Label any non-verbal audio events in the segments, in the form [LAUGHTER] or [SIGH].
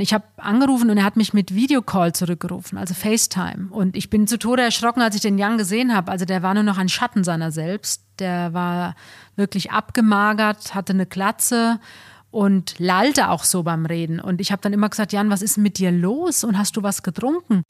Ich habe angerufen und er hat mich mit Videocall zurückgerufen, also FaceTime. Und ich bin zu Tode erschrocken, als ich den Jan gesehen habe. Also der war nur noch ein Schatten seiner selbst. Der war wirklich abgemagert, hatte eine Glatze und lallte auch so beim Reden. Und ich habe dann immer gesagt, Jan, was ist mit dir los? Und hast du was getrunken?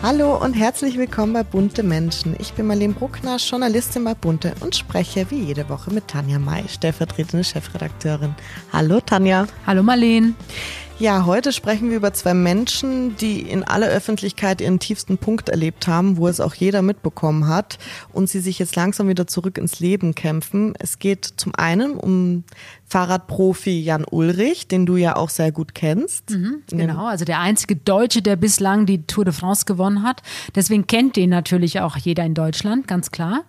Hallo und herzlich willkommen bei Bunte Menschen. Ich bin Marlene Bruckner, Journalistin bei Bunte und spreche wie jede Woche mit Tanja May, stellvertretende Chefredakteurin. Hallo Tanja. Hallo Marlene. Ja, heute sprechen wir über zwei Menschen, die in aller Öffentlichkeit ihren tiefsten Punkt erlebt haben, wo es auch jeder mitbekommen hat und sie sich jetzt langsam wieder zurück ins Leben kämpfen. Es geht zum einen um Fahrradprofi Jan Ulrich, den du ja auch sehr gut kennst. Mhm, genau, also der einzige Deutsche, der bislang die Tour de France gewonnen hat. Deswegen kennt den natürlich auch jeder in Deutschland, ganz klar.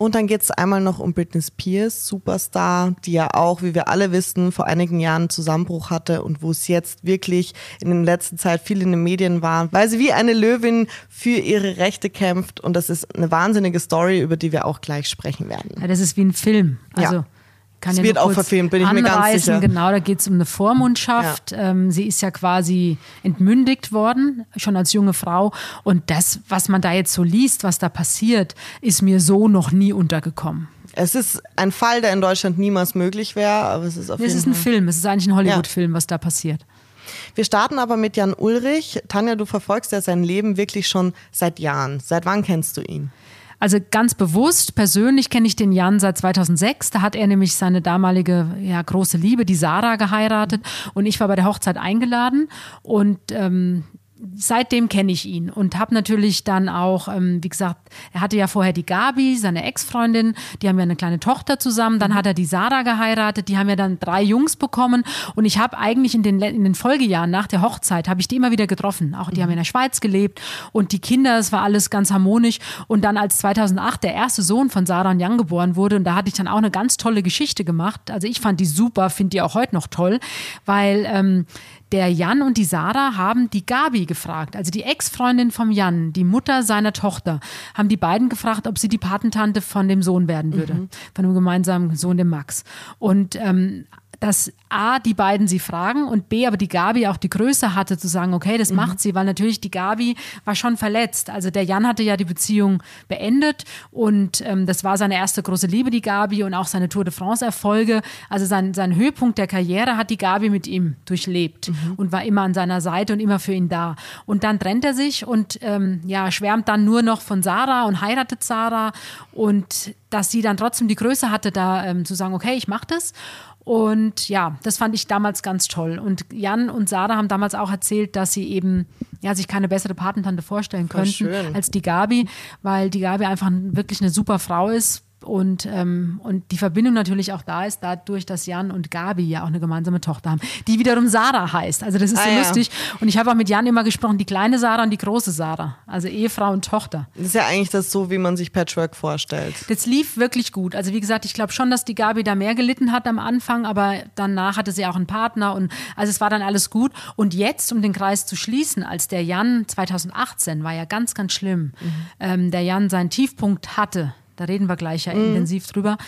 Und dann geht es einmal noch um Britney Spears, Superstar, die ja auch, wie wir alle wissen, vor einigen Jahren Zusammenbruch hatte und wo es jetzt wirklich in der letzten Zeit viel in den Medien war, weil sie wie eine Löwin für ihre Rechte kämpft. Und das ist eine wahnsinnige Story, über die wir auch gleich sprechen werden. Ja, das ist wie ein Film. Also ja. Kann es ja wird auch verfilmt, bin ich mir ganz sicher. Genau, da geht es um eine Vormundschaft. Ja. Ähm, sie ist ja quasi entmündigt worden, schon als junge Frau. Und das, was man da jetzt so liest, was da passiert, ist mir so noch nie untergekommen. Es ist ein Fall, der in Deutschland niemals möglich wäre, aber es ist auf jeden Fall. Es ist ein Film, es ist eigentlich ein Hollywood-Film, was da passiert. Wir starten aber mit Jan Ulrich. Tanja, du verfolgst ja sein Leben wirklich schon seit Jahren. Seit wann kennst du ihn? Also ganz bewusst, persönlich kenne ich den Jan seit 2006. Da hat er nämlich seine damalige ja, große Liebe, die Sarah, geheiratet. Und ich war bei der Hochzeit eingeladen. Und ähm, seitdem kenne ich ihn und habe natürlich dann auch, ähm, wie gesagt, er hatte ja vorher die Gabi, seine Ex-Freundin, die haben ja eine kleine Tochter zusammen, dann mhm. hat er die Sarah geheiratet, die haben ja dann drei Jungs bekommen und ich habe eigentlich in den, in den Folgejahren nach der Hochzeit, habe ich die immer wieder getroffen, auch die mhm. haben in der Schweiz gelebt und die Kinder, es war alles ganz harmonisch und dann als 2008 der erste Sohn von Sarah und Jan geboren wurde und da hatte ich dann auch eine ganz tolle Geschichte gemacht, also ich fand die super, finde die auch heute noch toll, weil ähm, der Jan und die Sarah haben die Gabi gefragt, also die Ex-Freundin vom Jan, die Mutter seiner Tochter, haben die beiden gefragt, ob sie die Patentante von dem Sohn werden würde, mhm. von dem gemeinsamen Sohn, dem Max. Und ähm, dass A, die beiden sie fragen und B, aber die Gabi auch die Größe hatte zu sagen, okay, das mhm. macht sie, weil natürlich die Gabi war schon verletzt. Also der Jan hatte ja die Beziehung beendet und ähm, das war seine erste große Liebe, die Gabi und auch seine Tour de France Erfolge. Also sein, sein Höhepunkt der Karriere hat die Gabi mit ihm durchlebt mhm. und war immer an seiner Seite und immer für ihn da. Und dann trennt er sich und ähm, ja, schwärmt dann nur noch von Sarah und heiratet Sarah und dass sie dann trotzdem die Größe hatte, da ähm, zu sagen, okay, ich mach das. Und ja, das fand ich damals ganz toll. Und Jan und Sarah haben damals auch erzählt, dass sie eben ja, sich keine bessere Patentante vorstellen könnten als die Gabi, weil die Gabi einfach wirklich eine super Frau ist und, ähm, und die Verbindung natürlich auch da ist, dadurch, dass Jan und Gabi ja auch eine gemeinsame Tochter haben, die wiederum Sarah heißt. Also das ist ah, so ja. lustig. Und ich habe auch mit Jan immer gesprochen, die kleine Sarah und die große Sarah. Also Ehefrau und Tochter. Das ist ja eigentlich das so, wie man sich Patchwork vorstellt. Das lief wirklich gut. Also wie gesagt, ich glaube schon, dass die Gabi da mehr gelitten hat am Anfang, aber danach hatte sie auch einen Partner und also es war dann alles gut. Und jetzt, um den Kreis zu schließen, als der Jan 2018 war ja ganz, ganz schlimm, mhm. ähm, der Jan seinen Tiefpunkt hatte, da reden wir gleich ja mhm. intensiv drüber.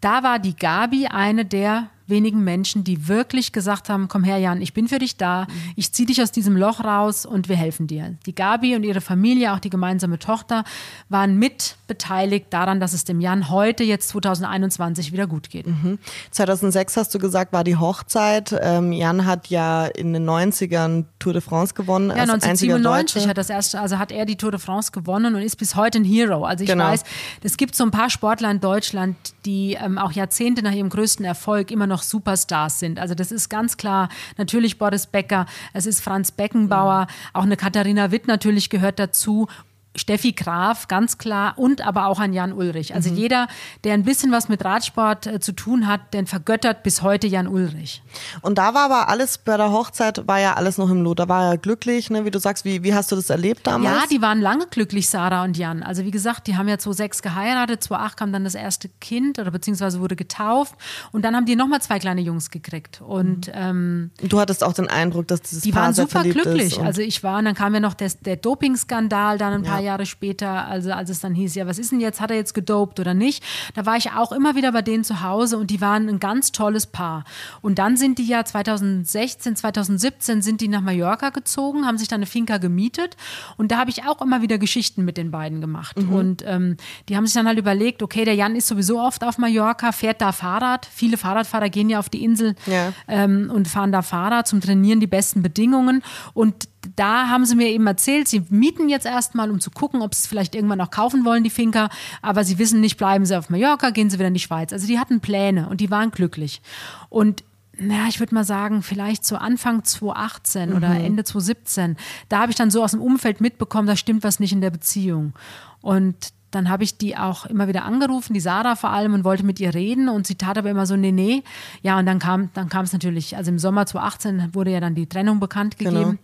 Da war die Gabi eine der wenigen Menschen, die wirklich gesagt haben, komm her Jan, ich bin für dich da, ich ziehe dich aus diesem Loch raus und wir helfen dir. Die Gabi und ihre Familie, auch die gemeinsame Tochter, waren mit beteiligt daran, dass es dem Jan heute, jetzt 2021, wieder gut geht. Mhm. 2006 hast du gesagt, war die Hochzeit. Ähm, Jan hat ja in den 90ern Tour de France gewonnen. Ja, 1997 hat das erste, also hat er die Tour de France gewonnen und ist bis heute ein Hero. Also ich genau. weiß, es gibt so ein paar Sportler in Deutschland, die ähm, auch Jahrzehnte nach ihrem größten Erfolg immer noch noch Superstars sind. Also das ist ganz klar natürlich Boris Becker, es ist Franz Beckenbauer, mhm. auch eine Katharina Witt natürlich gehört dazu Steffi Graf, ganz klar, und aber auch an Jan Ulrich. Also mhm. jeder, der ein bisschen was mit Radsport äh, zu tun hat, den vergöttert bis heute Jan Ulrich. Und da war aber alles bei der Hochzeit, war ja alles noch im Lot. Da war er glücklich, ne? wie du sagst. Wie, wie hast du das erlebt damals? Ja, die waren lange glücklich, Sarah und Jan. Also wie gesagt, die haben ja 2006 geheiratet, 2008 kam dann das erste Kind oder beziehungsweise wurde getauft und dann haben die nochmal zwei kleine Jungs gekriegt. Und mhm. ähm, du hattest auch den Eindruck, dass dieses Die Paar waren super glücklich. Also ich war, und dann kam ja noch der, der Dopingskandal dann ein paar zwei Jahre später, also als es dann hieß, ja, was ist denn jetzt, hat er jetzt gedopt oder nicht? Da war ich auch immer wieder bei denen zu Hause und die waren ein ganz tolles Paar. Und dann sind die ja 2016, 2017 sind die nach Mallorca gezogen, haben sich da eine Finca gemietet und da habe ich auch immer wieder Geschichten mit den beiden gemacht. Mhm. Und ähm, die haben sich dann halt überlegt, okay, der Jan ist sowieso oft auf Mallorca, fährt da Fahrrad. Viele Fahrradfahrer gehen ja auf die Insel ja. ähm, und fahren da Fahrrad zum Trainieren, die besten Bedingungen. Und da haben sie mir eben erzählt, sie mieten jetzt erstmal, um zu gucken, ob sie es vielleicht irgendwann auch kaufen wollen, die Finca. Aber sie wissen nicht, bleiben sie auf Mallorca, gehen sie wieder in die Schweiz. Also die hatten Pläne und die waren glücklich. Und ja, ich würde mal sagen, vielleicht so Anfang 2018 mhm. oder Ende 2017, da habe ich dann so aus dem Umfeld mitbekommen, da stimmt was nicht in der Beziehung. Und dann habe ich die auch immer wieder angerufen, die Sarah vor allem, und wollte mit ihr reden. Und sie tat aber immer so, nee, nee. Ja, und dann kam dann kam es natürlich, also im Sommer 2018 wurde ja dann die Trennung bekannt genau. gegeben. Genau.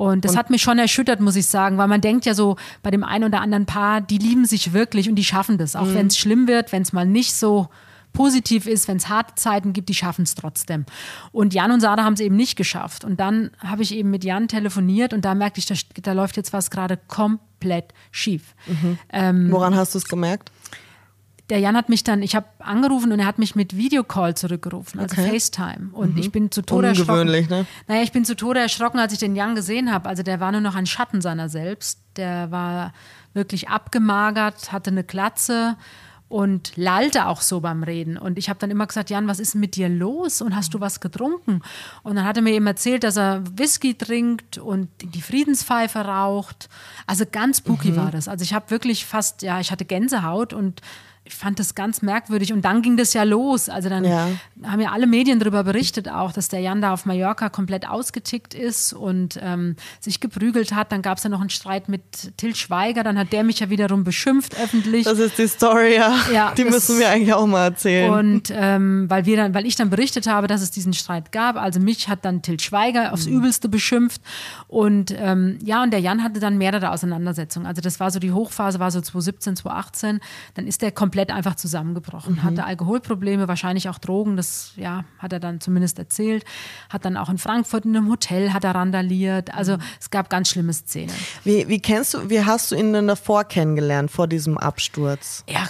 Und das und hat mich schon erschüttert, muss ich sagen, weil man denkt ja so bei dem einen oder anderen Paar, die lieben sich wirklich und die schaffen das. Auch mhm. wenn es schlimm wird, wenn es mal nicht so positiv ist, wenn es harte Zeiten gibt, die schaffen es trotzdem. Und Jan und Sarah haben es eben nicht geschafft. Und dann habe ich eben mit Jan telefoniert und da merkte ich, da, da läuft jetzt was gerade komplett schief. Mhm. Ähm, Woran hast du es gemerkt? Der Jan hat mich dann, ich habe angerufen und er hat mich mit Videocall zurückgerufen, also okay. FaceTime. Und mhm. ich bin zu Tode Ungewöhnlich, erschrocken. Ne? Naja, ich bin zu Tode erschrocken, als ich den Jan gesehen habe. Also der war nur noch ein Schatten seiner selbst. Der war wirklich abgemagert, hatte eine Glatze und lallte auch so beim Reden. Und ich habe dann immer gesagt, Jan, was ist mit dir los? Und hast du was getrunken? Und dann hat er mir eben erzählt, dass er Whisky trinkt und die Friedenspfeife raucht. Also ganz spooky mhm. war das. Also ich habe wirklich fast, ja, ich hatte Gänsehaut und ich fand das ganz merkwürdig. Und dann ging das ja los. Also dann ja. haben ja alle Medien darüber berichtet auch, dass der Jan da auf Mallorca komplett ausgetickt ist und ähm, sich geprügelt hat. Dann gab es ja noch einen Streit mit Till Schweiger. Dann hat der mich ja wiederum beschimpft öffentlich. Das ist die Story, ja. ja die müssen wir eigentlich auch mal erzählen. Und ähm, weil wir dann, weil ich dann berichtet habe, dass es diesen Streit gab. Also mich hat dann Till Schweiger aufs mhm. Übelste beschimpft. Und ähm, ja, und der Jan hatte dann mehrere Auseinandersetzungen. Also das war so die Hochphase, war so 2017, 2018. Dann ist der komplett komplett einfach zusammengebrochen. Mhm. Hatte Alkoholprobleme, wahrscheinlich auch Drogen, das ja, hat er dann zumindest erzählt. Hat dann auch in Frankfurt in einem Hotel hat er randaliert. Also mhm. es gab ganz schlimme Szenen. Wie, wie kennst du, wie hast du ihn denn davor kennengelernt, vor diesem Absturz? Ja,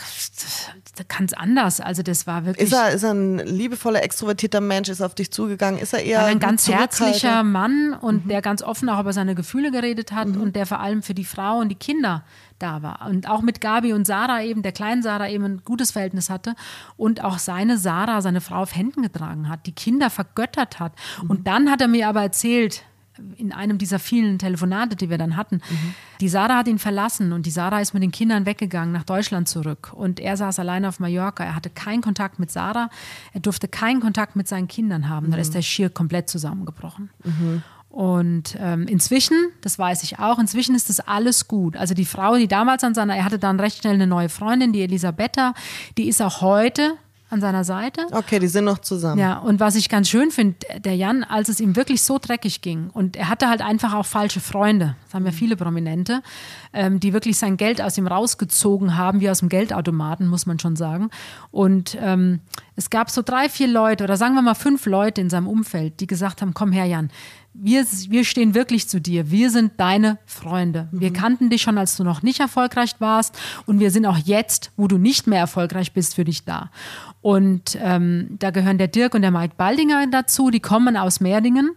ganz anders. Also das war wirklich. Ist er, ist er ein liebevoller, extrovertierter Mensch, ist auf dich zugegangen? Ist er eher ein ganz herzlicher Mann und mhm. der ganz offen auch über seine Gefühle geredet hat mhm. und der vor allem für die Frau und die Kinder da war. Und auch mit Gabi und Sarah eben, der kleinen Sarah eben ein gutes Verhältnis hatte und auch seine Sarah, seine Frau auf Händen getragen hat, die Kinder vergöttert hat. Mhm. Und dann hat er mir aber erzählt, in einem dieser vielen Telefonate, die wir dann hatten, mhm. die Sarah hat ihn verlassen und die Sarah ist mit den Kindern weggegangen nach Deutschland zurück und er saß alleine auf Mallorca. Er hatte keinen Kontakt mit Sarah, er durfte keinen Kontakt mit seinen Kindern haben. Mhm. Da ist der schier komplett zusammengebrochen. Mhm. Und ähm, inzwischen, das weiß ich auch, inzwischen ist das alles gut. Also die Frau, die damals an seiner, er hatte dann recht schnell eine neue Freundin, die Elisabetta, die ist auch heute an seiner Seite. Okay, die sind noch zusammen. Ja, und was ich ganz schön finde, der Jan, als es ihm wirklich so dreckig ging und er hatte halt einfach auch falsche Freunde, das haben ja viele Prominente, ähm, die wirklich sein Geld aus ihm rausgezogen haben, wie aus dem Geldautomaten, muss man schon sagen. Und ähm, es gab so drei, vier Leute oder sagen wir mal fünf Leute in seinem Umfeld, die gesagt haben, komm her Jan, wir, wir stehen wirklich zu dir. Wir sind deine Freunde. Wir mhm. kannten dich schon, als du noch nicht erfolgreich warst. Und wir sind auch jetzt, wo du nicht mehr erfolgreich bist, für dich da. Und ähm, da gehören der Dirk und der Mike Baldinger dazu. Die kommen aus Merdingen,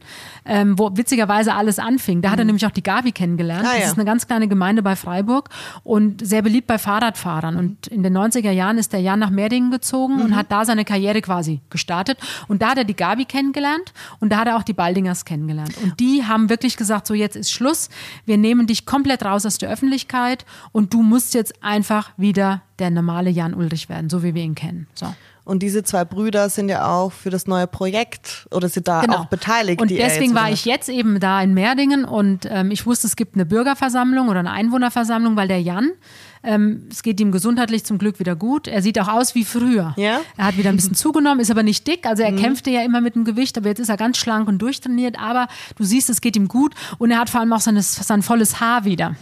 ähm, wo witzigerweise alles anfing. Da mhm. hat er mhm. nämlich auch die Gabi kennengelernt. Ah, ja. Das ist eine ganz kleine Gemeinde bei Freiburg und sehr beliebt bei Fahrradfahrern. Und in den 90er Jahren ist der Jan nach Merdingen gezogen mhm. und hat da seine Karriere quasi gestartet. Und da hat er die Gabi kennengelernt und da hat er auch die Baldingers kennengelernt. Und die haben wirklich gesagt, so jetzt ist Schluss. Wir nehmen dich komplett raus aus der Öffentlichkeit und du musst jetzt einfach wieder der normale Jan Ulrich werden, so wie wir ihn kennen. So. Und diese zwei Brüder sind ja auch für das neue Projekt oder sind da genau. auch beteiligt. Und deswegen war ich jetzt eben da in Merdingen und ähm, ich wusste, es gibt eine Bürgerversammlung oder eine Einwohnerversammlung, weil der Jan, ähm, es geht ihm gesundheitlich zum Glück wieder gut. Er sieht auch aus wie früher. Ja? Er hat wieder ein bisschen [LAUGHS] zugenommen, ist aber nicht dick. Also er mhm. kämpfte ja immer mit dem Gewicht, aber jetzt ist er ganz schlank und durchtrainiert. Aber du siehst, es geht ihm gut und er hat vor allem auch seine, sein volles Haar wieder.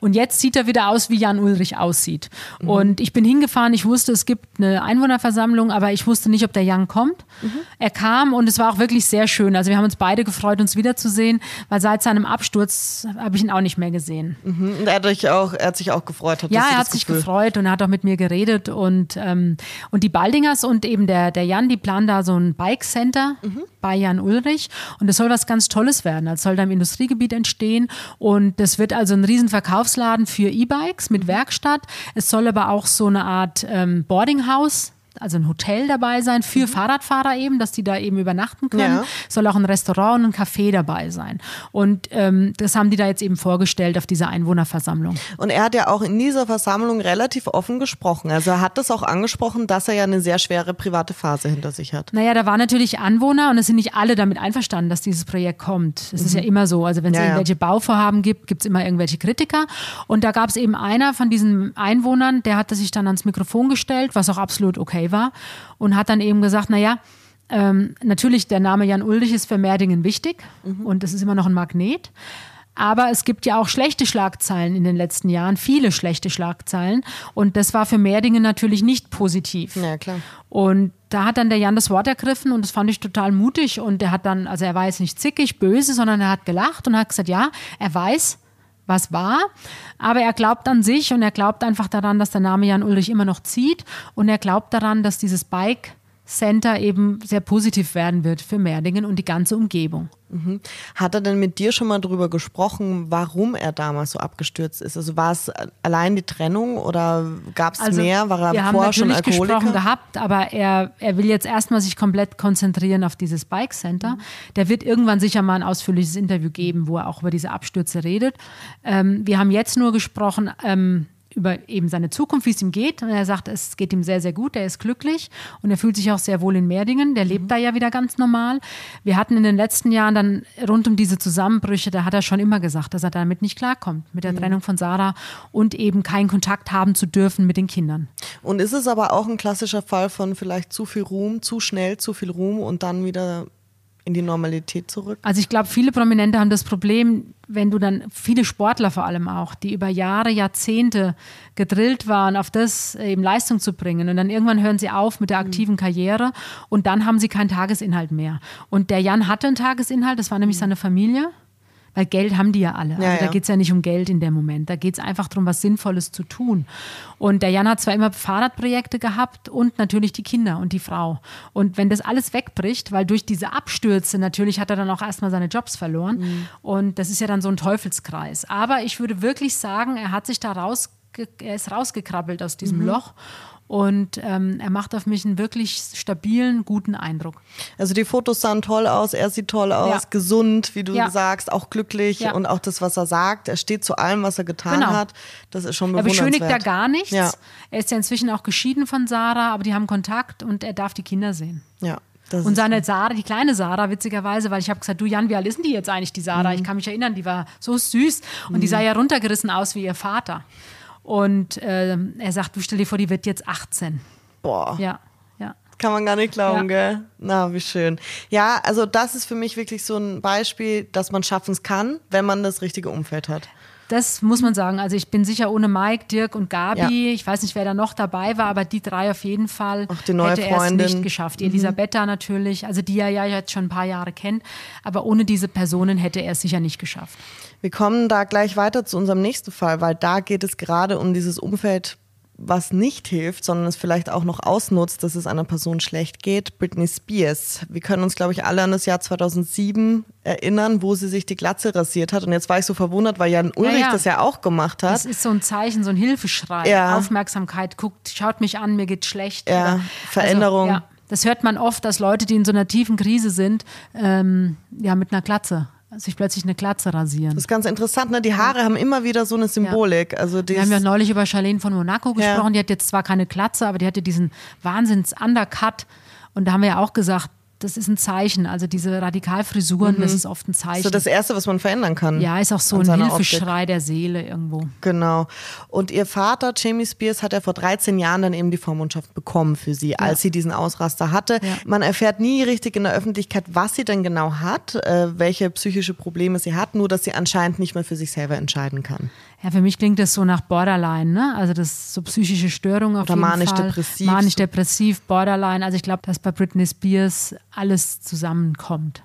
Und jetzt sieht er wieder aus, wie Jan Ulrich aussieht. Mhm. Und ich bin hingefahren, ich wusste, es gibt eine Einwohnerversammlung, aber ich wusste nicht, ob der Jan kommt. Mhm. Er kam und es war auch wirklich sehr schön. Also wir haben uns beide gefreut, uns wiederzusehen, weil seit seinem Absturz habe ich ihn auch nicht mehr gesehen. Mhm. Und er hat, euch auch, er hat sich auch gefreut. Hat ja, er hat sich gefreut und er hat auch mit mir geredet. Und, ähm, und die Baldingers und eben der, der Jan, die planen da so ein Bike-Center mhm. bei Jan Ulrich. Und das soll was ganz Tolles werden. Das soll da im Industriegebiet entstehen. Und das wird also ein Riesenverkauf Verkaufsladen für E-Bikes mit Werkstatt. Es soll aber auch so eine Art ähm, Boardinghaus also ein Hotel dabei sein für mhm. Fahrradfahrer eben, dass die da eben übernachten können. Ja. Soll auch ein Restaurant und ein Café dabei sein. Und ähm, das haben die da jetzt eben vorgestellt auf dieser Einwohnerversammlung. Und er hat ja auch in dieser Versammlung relativ offen gesprochen. Also er hat das auch angesprochen, dass er ja eine sehr schwere private Phase hinter sich hat. Naja, da waren natürlich Anwohner und es sind nicht alle damit einverstanden, dass dieses Projekt kommt. Das mhm. ist ja immer so. Also wenn es ja, irgendwelche ja. Bauvorhaben gibt, gibt es immer irgendwelche Kritiker. Und da gab es eben einer von diesen Einwohnern, der hatte sich dann ans Mikrofon gestellt, was auch absolut okay war und hat dann eben gesagt, naja, ähm, natürlich der Name Jan Ulrich ist für Merdingen wichtig mhm. und es ist immer noch ein Magnet. Aber es gibt ja auch schlechte Schlagzeilen in den letzten Jahren, viele schlechte Schlagzeilen. Und das war für Merdingen natürlich nicht positiv. Ja, klar. Und da hat dann der Jan das Wort ergriffen und das fand ich total mutig. Und er hat dann, also er war jetzt nicht zickig, böse, sondern er hat gelacht und hat gesagt, ja, er weiß, was war. Aber er glaubt an sich und er glaubt einfach daran, dass der Name Jan Ulrich immer noch zieht. Und er glaubt daran, dass dieses Bike Center eben sehr positiv werden wird für Merdingen und die ganze Umgebung. Mhm. Hat er denn mit dir schon mal darüber gesprochen, warum er damals so abgestürzt ist? Also war es allein die Trennung oder gab es also mehr? War er wir vorher haben schon Alkoholiker? gesprochen gehabt, aber er, er will jetzt erstmal sich komplett konzentrieren auf dieses Bike Center. Mhm. Der wird irgendwann sicher mal ein ausführliches Interview geben, wo er auch über diese Abstürze redet. Ähm, wir haben jetzt nur gesprochen, ähm, über eben seine Zukunft, wie es ihm geht. Und er sagt, es geht ihm sehr, sehr gut, er ist glücklich und er fühlt sich auch sehr wohl in Merdingen. Der lebt mhm. da ja wieder ganz normal. Wir hatten in den letzten Jahren dann rund um diese Zusammenbrüche, da hat er schon immer gesagt, dass er damit nicht klarkommt, mit der mhm. Trennung von Sarah und eben keinen Kontakt haben zu dürfen mit den Kindern. Und ist es aber auch ein klassischer Fall von vielleicht zu viel Ruhm, zu schnell zu viel Ruhm und dann wieder in die Normalität zurück? Also ich glaube, viele Prominente haben das Problem, wenn du dann, viele Sportler vor allem auch, die über Jahre, Jahrzehnte gedrillt waren, auf das eben Leistung zu bringen. Und dann irgendwann hören sie auf mit der aktiven mhm. Karriere und dann haben sie keinen Tagesinhalt mehr. Und der Jan hatte einen Tagesinhalt, das war nämlich mhm. seine Familie. Weil Geld haben die ja alle. Ja, also da geht es ja nicht um Geld in dem Moment. Da geht es einfach darum, was Sinnvolles zu tun. Und der Jan hat zwar immer Fahrradprojekte gehabt und natürlich die Kinder und die Frau. Und wenn das alles wegbricht, weil durch diese Abstürze natürlich hat er dann auch erstmal seine Jobs verloren. Mhm. Und das ist ja dann so ein Teufelskreis. Aber ich würde wirklich sagen, er hat sich da raus, er ist rausgekrabbelt aus diesem mhm. Loch und ähm, er macht auf mich einen wirklich stabilen, guten Eindruck. Also die Fotos sahen toll aus, er sieht toll aus, ja. gesund, wie du ja. sagst, auch glücklich ja. und auch das, was er sagt. Er steht zu allem, was er getan genau. hat. Das ist schon bewundernswert. Er beschönigt da gar nichts. Er ist ja inzwischen auch geschieden von Sarah, aber die haben Kontakt und er darf die Kinder sehen. Ja. und seine Sarah, die kleine Sarah, witzigerweise, weil ich habe gesagt, du Jan, wie alt ist denn die jetzt eigentlich, die Sarah? Mhm. Ich kann mich erinnern, die war so süß und mhm. die sah ja runtergerissen aus wie ihr Vater. Und äh, er sagt, du stell dir vor, die wird jetzt 18. Boah. Ja. Ja. Kann man gar nicht glauben, ja. gell? Na, wie schön. Ja, also das ist für mich wirklich so ein Beispiel, dass man schaffen kann, wenn man das richtige Umfeld hat. Das muss man sagen. Also ich bin sicher ohne Mike, Dirk und Gabi, ja. ich weiß nicht, wer da noch dabei war, aber die drei auf jeden Fall Ach, die neue hätte er es nicht geschafft. Die mhm. Elisabetta natürlich, also die er ja jetzt schon ein paar Jahre kennt, aber ohne diese Personen hätte er es sicher nicht geschafft. Wir kommen da gleich weiter zu unserem nächsten Fall, weil da geht es gerade um dieses Umfeld, was nicht hilft, sondern es vielleicht auch noch ausnutzt, dass es einer Person schlecht geht. Britney Spears. Wir können uns, glaube ich, alle an das Jahr 2007 erinnern, wo sie sich die Glatze rasiert hat. Und jetzt war ich so verwundert, weil Jan Ulrich ja, ja. das ja auch gemacht hat. Das ist so ein Zeichen, so ein Hilfeschrei. Ja. Aufmerksamkeit, guckt, schaut mich an, mir geht schlecht. Ja, oder, Veränderung. Also, das hört man oft, dass Leute, die in so einer tiefen Krise sind, ähm, ja, mit einer Glatze sich plötzlich eine Glatze rasieren. Das ist ganz interessant, ne? Die Haare ja. haben immer wieder so eine Symbolik. Ja. Also Wir haben ja neulich über Charlene von Monaco gesprochen, ja. die hat jetzt zwar keine Glatze, aber die hatte diesen Wahnsinns-Undercut. Und da haben wir ja auch gesagt, das ist ein Zeichen. Also diese Radikalfrisuren, mhm. das ist oft ein Zeichen. So das Erste, was man verändern kann. Ja, ist auch so ein Hilfeschrei Optik. der Seele irgendwo. Genau. Und ihr Vater, Jamie Spears, hat ja vor 13 Jahren dann eben die Vormundschaft bekommen für sie, ja. als sie diesen Ausraster hatte. Ja. Man erfährt nie richtig in der Öffentlichkeit, was sie denn genau hat, äh, welche psychische Probleme sie hat, nur dass sie anscheinend nicht mehr für sich selber entscheiden kann. Ja, für mich klingt das so nach Borderline, ne? Also das ist so psychische Störung auf Oder jeden manisch-depressiv. Fall. Manisch-depressiv, Borderline. Also ich glaube, dass bei Britney Spears alles zusammenkommt.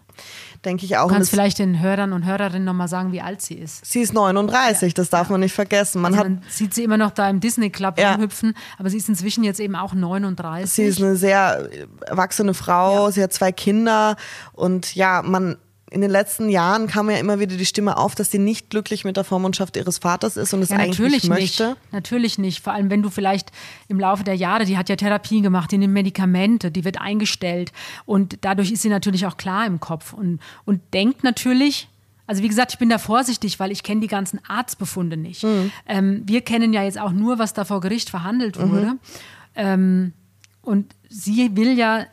Denke ich auch. Du kannst vielleicht den Hörern und Hörerinnen nochmal sagen, wie alt sie ist. sie ist 39, das darf man nicht vergessen. Man Also hat man sieht sie immer noch da im Disney Club Ja. rumhüpfen, aber sie ist inzwischen jetzt eben auch 39. Sie ist eine sehr erwachsene Frau, sie hat zwei Kinder und ja, man in den letzten Jahren kam ja immer wieder die Stimme auf, dass sie nicht glücklich mit der Vormundschaft ihres Vaters ist und es Ja, eigentlich natürlich nicht möchte. nicht. Natürlich nicht. Vor allem, wenn du vielleicht im Laufe der Jahre, die hat ja Therapien gemacht, die nimmt Medikamente, die wird eingestellt und dadurch ist sie natürlich auch klar im Kopf und, und denkt natürlich, also wie gesagt, ich bin da vorsichtig, weil ich kenne die ganzen Arztbefunde nicht. Mhm. Ähm, wir kennen ja jetzt auch nur, was da vor Gericht verhandelt Mhm. wurde. Ähm, und sie will ja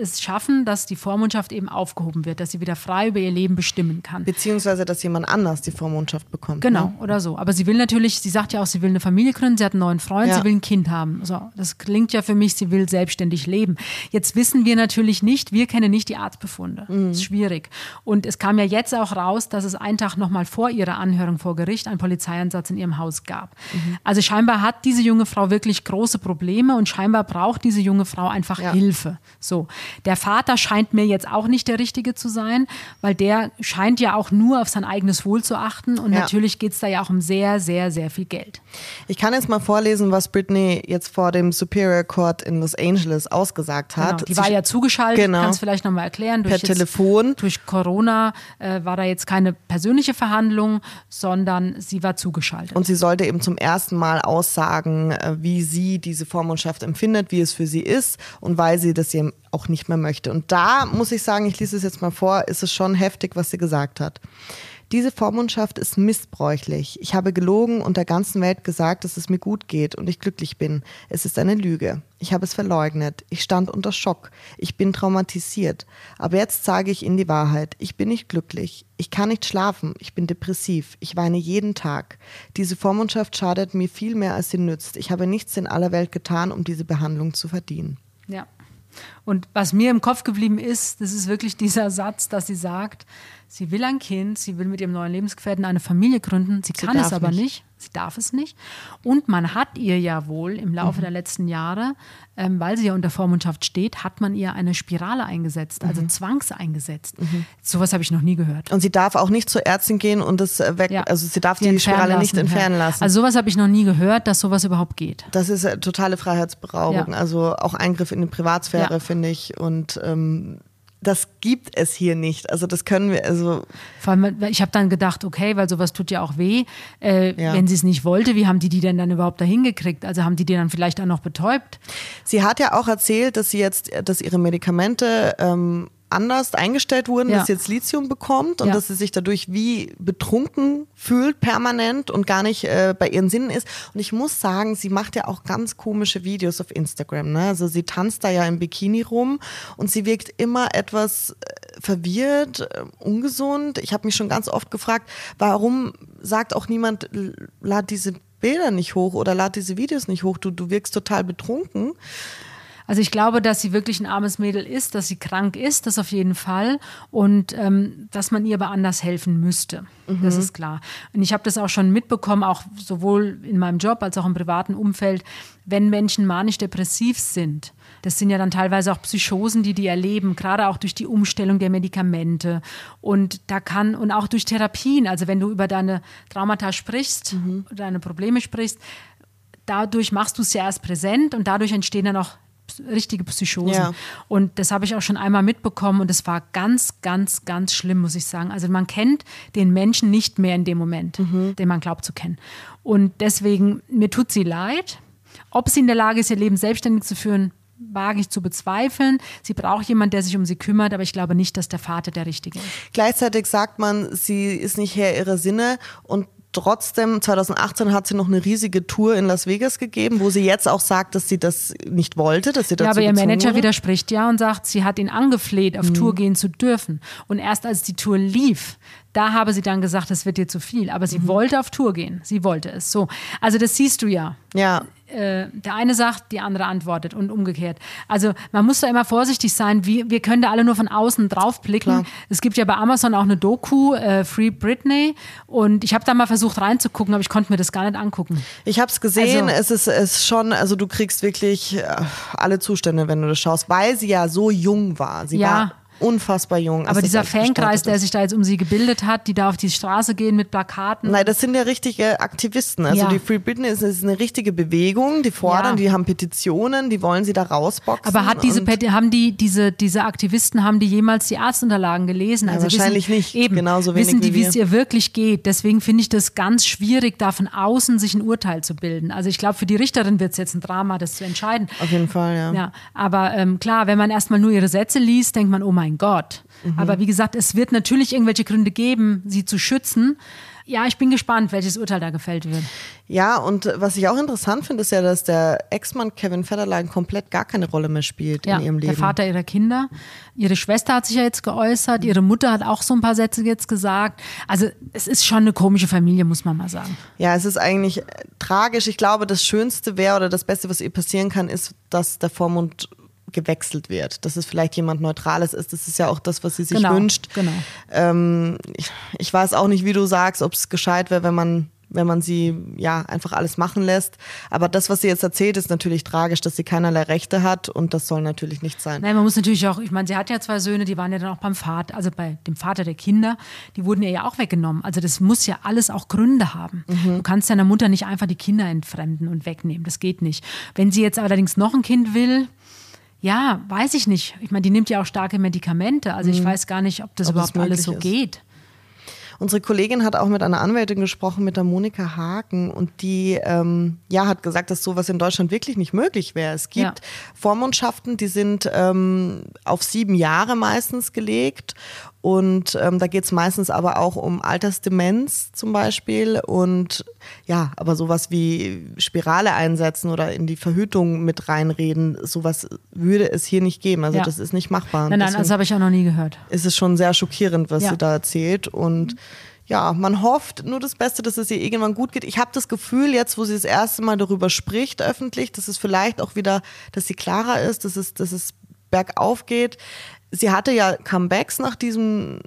es schaffen, dass die Vormundschaft eben aufgehoben wird, dass sie wieder frei über ihr Leben bestimmen kann. Beziehungsweise, dass jemand anders die Vormundschaft bekommt. Genau, Ne? oder so. Aber sie will natürlich, sie sagt ja auch, sie will eine Familie gründen, sie hat einen neuen Freund, Ja. sie will ein Kind haben. So, das klingt ja für mich, sie will selbstständig leben. Jetzt wissen wir natürlich nicht, wir kennen nicht die Arztbefunde. Mhm. Das ist schwierig. Und es kam ja jetzt auch raus, dass es einen Tag nochmal vor ihrer Anhörung vor Gericht einen Polizeieinsatz in ihrem Haus gab. Mhm. Also scheinbar hat diese junge Frau wirklich große Probleme und scheinbar braucht diese junge Frau einfach Ja. Hilfe. So. Der Vater scheint mir jetzt auch nicht der Richtige zu sein, weil der scheint ja auch nur auf sein eigenes Wohl zu achten und Ja. natürlich geht es da ja auch um sehr, sehr, sehr viel Geld. Ich kann jetzt mal vorlesen, was Britney jetzt vor dem Superior Court in Los Angeles ausgesagt hat. Genau. Die Sie war ja zugeschaltet, Genau. kannst vielleicht nochmal erklären. per Durch jetzt- Telefon. Durch Corona äh, war da jetzt keine persönliche Verhandlung, sondern sie war zugeschaltet. Und sie sollte eben zum ersten Mal aussagen, äh, wie sie diese Vormundschaft empfindet, wie es für sie ist und weil sie das eben auch nicht mehr möchte. Und da muss ich sagen, ich lese es jetzt mal vor, ist es schon heftig, was sie gesagt hat. Diese Vormundschaft ist missbräuchlich. Ich habe gelogen und der ganzen Welt gesagt, dass es mir gut geht und ich glücklich bin. Es ist eine Lüge. Ich habe es verleugnet. Ich stand unter Schock. Ich bin traumatisiert. Aber jetzt sage ich Ihnen die Wahrheit. Ich bin nicht glücklich. Ich kann nicht schlafen. Ich bin depressiv. Ich weine jeden Tag. Diese Vormundschaft schadet mir viel mehr, als sie nützt. Ich habe nichts in aller Welt getan, um diese Behandlung zu verdienen. Ja. Und was mir im Kopf geblieben ist, das ist wirklich dieser Satz, dass sie sagt, sie will ein Kind, sie will mit ihrem neuen Lebensgefährten eine Familie gründen, sie, kann es aber nicht. nicht. Sie darf es nicht. Und man hat ihr ja wohl im Mhm. Laufe der letzten Jahre, ähm, weil sie ja unter Vormundschaft steht, hat man ihr eine Spirale eingesetzt, also Mhm. Zwangs eingesetzt. Sowas habe ich noch nie gehört. Und sie darf auch nicht zur Ärztin gehen und das äh, weg, Ja. also sie darf Sie die entfernen Spirale nicht lassen, entfernen ja. lassen. Also sowas habe ich noch nie gehört, dass sowas überhaupt geht. Das ist äh, totale Freiheitsberaubung, Ja. also auch Eingriff in die Privatsphäre, Ja. finde ich. Und ähm, das gibt es hier nicht. Also das können wir, also Vor allem, ich habe dann gedacht, okay, weil sowas tut ja auch weh. Äh, Ja. Wenn sie es nicht wollte, wie haben die die denn dann überhaupt dahin gekriegt? Also haben die die dann vielleicht auch noch betäubt? sie hat ja auch erzählt, dass sie jetzt, dass ihre Medikamente ähm, anders eingestellt wurden, Ja. dass sie jetzt Lithium bekommt und Ja. dass sie sich dadurch wie betrunken fühlt permanent und gar nicht äh, bei ihren Sinnen ist. Und ich muss sagen, sie macht ja auch ganz komische Videos auf Instagram. Ne? Also sie tanzt da ja im Bikini rum und sie wirkt immer etwas äh, verwirrt, äh, ungesund. Ich habe mich schon ganz oft gefragt, warum sagt auch niemand, lad diese Bilder nicht hoch oder lad diese Videos nicht hoch. Du, du wirkst total betrunken. Also ich glaube, dass sie wirklich ein armes Mädel ist, dass sie krank ist, das auf jeden Fall. Und ähm, dass man ihr aber anders helfen müsste. Das ist klar. Und ich habe das auch schon mitbekommen, auch sowohl in meinem Job als auch im privaten Umfeld, wenn Menschen manisch-depressiv sind. Das sind ja dann teilweise auch Psychosen, die die erleben, gerade auch durch die Umstellung der Medikamente. Und da kann, und auch durch Therapien, also wenn du über deine Traumata sprichst, deine Probleme sprichst, dadurch machst du es ja erst präsent und dadurch entstehen dann auch richtige Psychosen. Ja. Und das habe ich auch schon einmal mitbekommen und es war ganz, ganz, ganz schlimm, muss ich sagen. Also man kennt den Menschen nicht mehr in dem Moment, den man glaubt zu kennen. Und deswegen, mir tut sie leid. Ob sie in der Lage ist, ihr Leben selbstständig zu führen, wage ich zu bezweifeln. Sie braucht jemanden, der sich um sie kümmert, aber ich glaube nicht, dass der Vater der Richtige ist. Gleichzeitig sagt man, sie ist nicht Herr ihrer Sinne und trotzdem 2018 hat sie noch eine riesige Tour in Las Vegas gegeben, wo sie jetzt auch sagt, dass sie das nicht wollte, dass sie dazu Ja, aber ihr Manager wurde. widerspricht ja und sagt, sie hat ihn angefleht, auf Tour gehen zu dürfen. Und erst als die Tour lief, da habe sie dann gesagt, es wird dir zu viel. Aber sie wollte auf Tour gehen. Sie wollte es. So. Also das siehst du ja. Ja, äh, der eine sagt, die andere antwortet und umgekehrt. Also man muss da immer vorsichtig sein. Wir, wir können da alle nur von außen draufblicken. Klar. Es gibt ja bei Amazon auch eine Doku, äh, Free Britney. Und ich habe da mal versucht reinzugucken, aber ich konnte mir das gar nicht angucken. Ich habe es gesehen. Also, es ist, es schon, also du kriegst wirklich äh, alle Zustände, wenn du das schaust, weil sie ja so jung war. Sie ja. war unfassbar jung. Aber dieser Fankreis, der sich da jetzt um sie gebildet hat, die da auf die Straße gehen mit Plakaten. Nein, das sind ja richtige Aktivisten. Also ja. die Free Britney ist, ist, eine richtige Bewegung, die fordern, ja. die haben Petitionen, die wollen sie da rausboxen. Aber hat diese haben die diese diese Aktivisten haben die jemals die Arztunterlagen gelesen? Also ja, wahrscheinlich wissen, nicht. Eben genauso wenig wissen die, wie es ihr wirklich geht. Deswegen finde ich das ganz schwierig, da von außen sich ein Urteil zu bilden. Also ich glaube, für die Richterin wird es jetzt ein Drama, das zu entscheiden. Auf jeden Fall, ja. Ja, aber ähm, klar, wenn man erstmal nur ihre Sätze liest, denkt man, oh mein Gott. Mhm. Aber wie gesagt, es wird natürlich irgendwelche Gründe geben, sie zu schützen. Ja, ich bin gespannt, welches Urteil da gefällt wird. Ja, und was ich auch interessant finde, ist ja, dass der Ex-Mann Kevin Federline komplett gar keine Rolle mehr spielt ja, in ihrem Leben. Der Vater ihrer Kinder. Ihre Schwester hat sich ja jetzt geäußert, ihre Mutter hat auch so ein paar Sätze jetzt gesagt. Also es ist schon eine komische Familie, muss man mal sagen. Ja, es ist eigentlich tragisch. Ich glaube, das Schönste wäre oder das Beste, was ihr passieren kann, ist, dass der Vormund gewechselt wird, dass es vielleicht jemand Neutrales ist. Das ist ja auch das, was sie sich genau, wünscht. Genau. Ähm, ich, ich, weiß auch nicht, wie du sagst, ob es gescheit wäre, wenn man wenn man sie ja einfach alles machen lässt. Aber das, was sie jetzt erzählt, ist natürlich tragisch, dass sie keinerlei Rechte hat und das soll natürlich nicht sein. Nein, man muss natürlich auch, ich meine, sie hat ja zwei Söhne, die waren ja dann auch beim Vater, also bei dem Vater der Kinder, die wurden ihr ja auch weggenommen. Also das muss ja alles auch Gründe haben. Mhm. Du kannst deiner Mutter nicht einfach die Kinder entfremden und wegnehmen. Das geht nicht. Wenn sie jetzt allerdings noch ein Kind will, ja, weiß ich nicht. Ich meine, die nimmt ja auch starke Medikamente. Also ich mhm. weiß gar nicht, ob das ob überhaupt alles so ist. geht. Unsere Kollegin hat auch mit einer Anwältin gesprochen, mit der Monika Haken, und die ähm, ja, hat gesagt, dass sowas in Deutschland wirklich nicht möglich wäre. Es gibt ja. Vormundschaften, die sind ähm, auf sieben Jahre meistens gelegt und ähm, da geht es meistens aber auch um Altersdemenz zum Beispiel und ja, aber sowas wie Spirale einsetzen oder in die Verhütung mit reinreden, sowas würde es hier nicht geben. Also ja. das ist nicht machbar. Nein, nein, das habe ich auch noch nie gehört. Ist es schon sehr schockierend, was ja. sie da erzählt und ja, man hofft nur das Beste, dass es ihr irgendwann gut geht. Ich habe das Gefühl, jetzt, wo sie das erste Mal darüber spricht, öffentlich, dass es vielleicht auch wieder, dass sie klarer ist, dass es, dass es bergauf geht sie hatte ja Comebacks nach diesem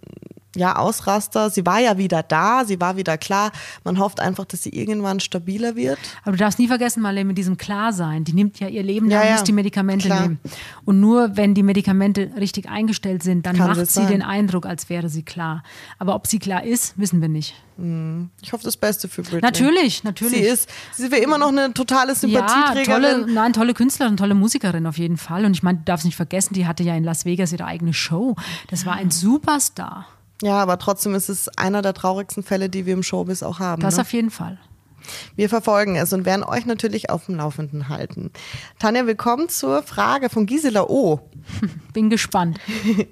ja, Ausraster. Sie war ja wieder da, sie war wieder klar. Man hofft einfach, dass sie irgendwann stabiler wird. Aber du darfst nie vergessen, Marlene, mit diesem Klarsein. Die nimmt ja ihr Leben lang, ja, muss die Medikamente klar. nehmen. Und nur wenn die Medikamente richtig eingestellt sind, dann Kann macht sie sein. den Eindruck, als wäre sie klar. Aber ob sie klar ist, wissen wir nicht. Hm. Ich hoffe das Beste für Britney. Natürlich, natürlich. Sie ist, sie wäre immer noch eine totale Sympathieträgerin. Ja, tolle, nein, tolle Künstlerin, tolle Musikerin auf jeden Fall. Und ich meine, du darfst nicht vergessen, die hatte ja in Las Vegas ihre eigene Show. Das war ein Superstar. Ja, aber trotzdem ist es einer der traurigsten Fälle, die wir im Showbiz auch haben. Das ne? auf jeden Fall. Wir verfolgen es und werden euch natürlich auf dem Laufenden halten. Tanja, willkommen zur Frage von Gisela O. [LAUGHS] Bin gespannt. [LAUGHS]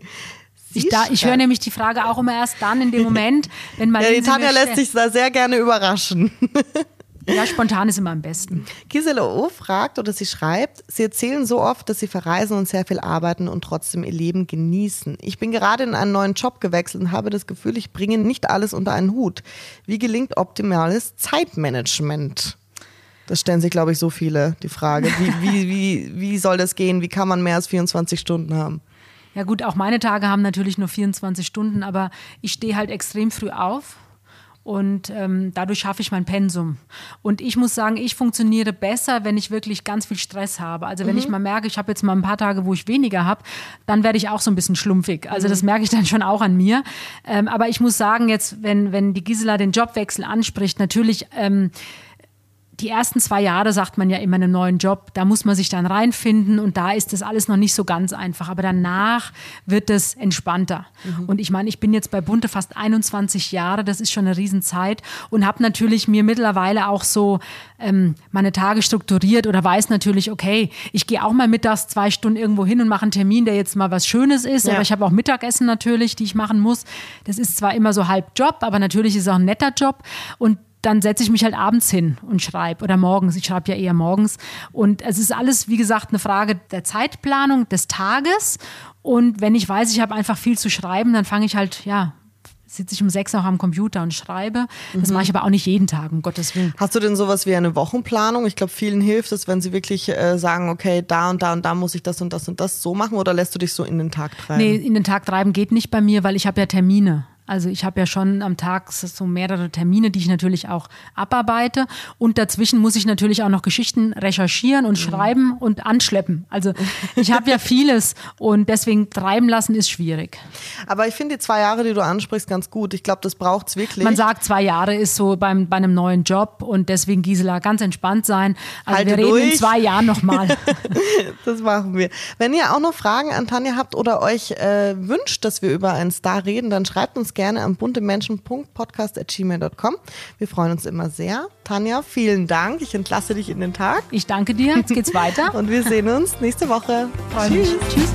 Ich, ich höre nämlich die Frage auch immer erst dann in dem Moment, wenn [LAUGHS] man. Ja, die Tanja lässt sich da sehr gerne überraschen. Ja, spontan ist immer am besten. Gisela O. fragt oder sie schreibt, sie erzählen so oft, dass sie verreisen und sehr viel arbeiten und trotzdem ihr Leben genießen. Ich bin gerade in einen neuen Job gewechselt und habe das Gefühl, ich bringe nicht alles unter einen Hut. Wie gelingt optimales Zeitmanagement? Das stellen sich, glaube ich, so viele, die Frage. Wie, wie, wie, wie soll das gehen? Wie kann man mehr als 24 Stunden haben? Ja gut, auch meine Tage haben natürlich nur 24 Stunden, aber ich stehe halt extrem früh auf und ähm, dadurch schaffe ich mein Pensum. Und ich muss sagen, ich funktioniere besser, wenn ich wirklich ganz viel Stress habe. Also wenn mhm. ich mal merke, ich habe jetzt mal ein paar Tage, wo ich weniger habe, dann werde ich auch so ein bisschen schlumpfig. Also mhm. das merke ich dann schon auch an mir. Ähm, aber ich muss sagen, jetzt, wenn, wenn die Gisela den Jobwechsel anspricht, natürlich ähm, die ersten zwei Jahre, sagt man ja immer, einen neuen Job, da muss man sich dann reinfinden und da ist das alles noch nicht so ganz einfach. Aber danach wird es entspannter. Mhm. Und ich meine, ich bin jetzt bei Bunte fast 21 Jahre, das ist schon eine Riesenzeit und habe natürlich mir mittlerweile auch so ähm, meine Tage strukturiert oder weiß natürlich, okay, ich gehe auch mal mittags zwei Stunden irgendwo hin und mache einen Termin, der jetzt mal was Schönes ist. Ja. Aber ich habe auch Mittagessen natürlich, die ich machen muss. Das ist zwar immer so halb Job, aber natürlich ist es auch ein netter Job. Und dann setze ich mich halt abends hin und schreibe oder morgens. Ich schreibe ja eher morgens. Und es ist alles, wie gesagt, eine Frage der Zeitplanung des Tages. Und wenn ich weiß, ich habe einfach viel zu schreiben, dann fange ich halt, ja, sitze ich um sechs auch am Computer und schreibe. Das mache ich aber auch nicht jeden Tag, um Gottes Willen. Hast du denn sowas wie eine Wochenplanung? Ich glaube, vielen hilft es, wenn sie wirklich äh, sagen, okay, da und da und da muss ich das und das und das so machen oder lässt du dich so in den Tag treiben? Nee, in den Tag treiben geht nicht bei mir, weil ich habe ja Termine. Also ich habe ja schon am Tag so mehrere Termine, die ich natürlich auch abarbeite. Und dazwischen muss ich natürlich auch noch Geschichten recherchieren und mhm. schreiben und anschleppen. Also ich habe ja vieles und deswegen treiben lassen ist schwierig. Aber ich finde die zwei Jahre, die du ansprichst, ganz gut. Ich glaube, das braucht es wirklich. Man sagt, zwei Jahre ist so beim, bei einem neuen Job und deswegen, Gisela, ganz entspannt sein. Also Halte wir reden durch. in zwei Jahren nochmal. [LAUGHS] das machen wir. Wenn ihr auch noch Fragen an Tanja habt oder euch äh, wünscht, dass wir über einen Star reden, dann schreibt uns gerne an buntemenschen.podcast.gmail.com. Wir freuen uns immer sehr. Tanja, vielen Dank. Ich entlasse dich in den Tag. Ich danke dir. Jetzt geht's weiter. Und wir sehen uns nächste Woche. Mich. Tschüss.